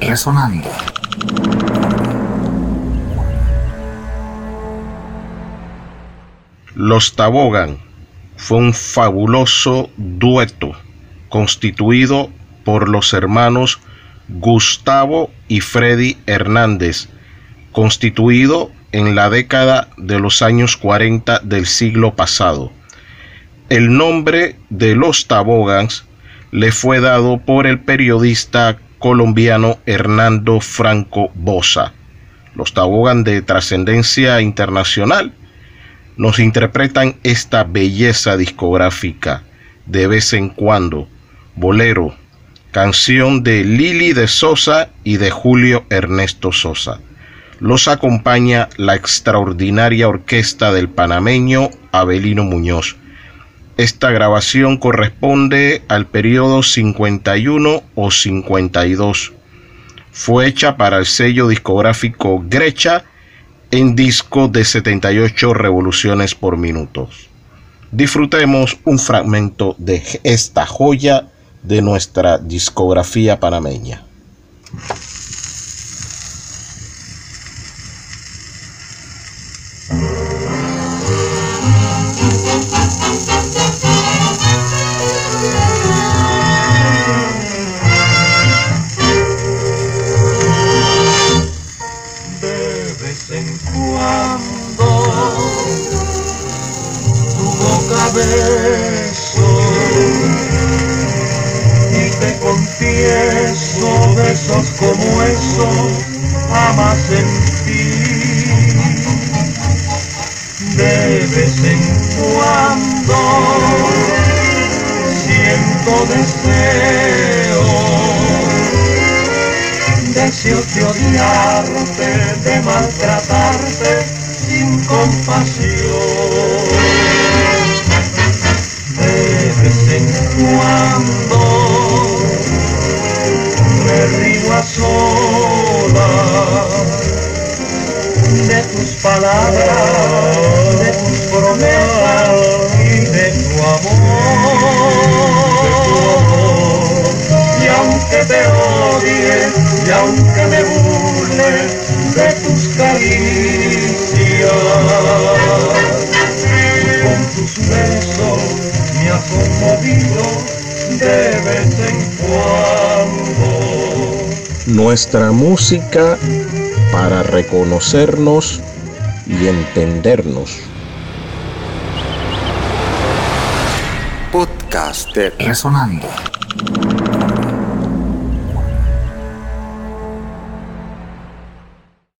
Resonando. Los Tabogan fue un fabuloso dueto constituido por los hermanos Gustavo y Freddy Hernández, constituido en la década de los años 40 del siglo pasado. El nombre de los Tabogans le fue dado por el periodista colombiano Hernando Franco Bosa. Los Tabogan de trascendencia internacional nos interpretan esta belleza discográfica de vez en cuando. Bolero, canción de Lili de Sosa y de Julio Ernesto Sosa. Los acompaña la extraordinaria orquesta del panameño Abelino Muñoz. Esta grabación corresponde al periodo 51 o 52. Fue hecha para el sello discográfico Grecha en disco de 78 revoluciones por minuto. Disfrutemos un fragmento de esta joya de nuestra discografía panameña. Te confieso besos como esos jamás sentí de vez en cuando siento deseo deseo de odiarte de maltratarte sin compasión. Cuando palabras, de tus promesas y de tu amor. Y aunque te odie, y aunque me burle de tus caricias, con tus besos me ha conmovido de vez en cuando. Nuestra música para reconocernos y entendernos. Podcast Resonando.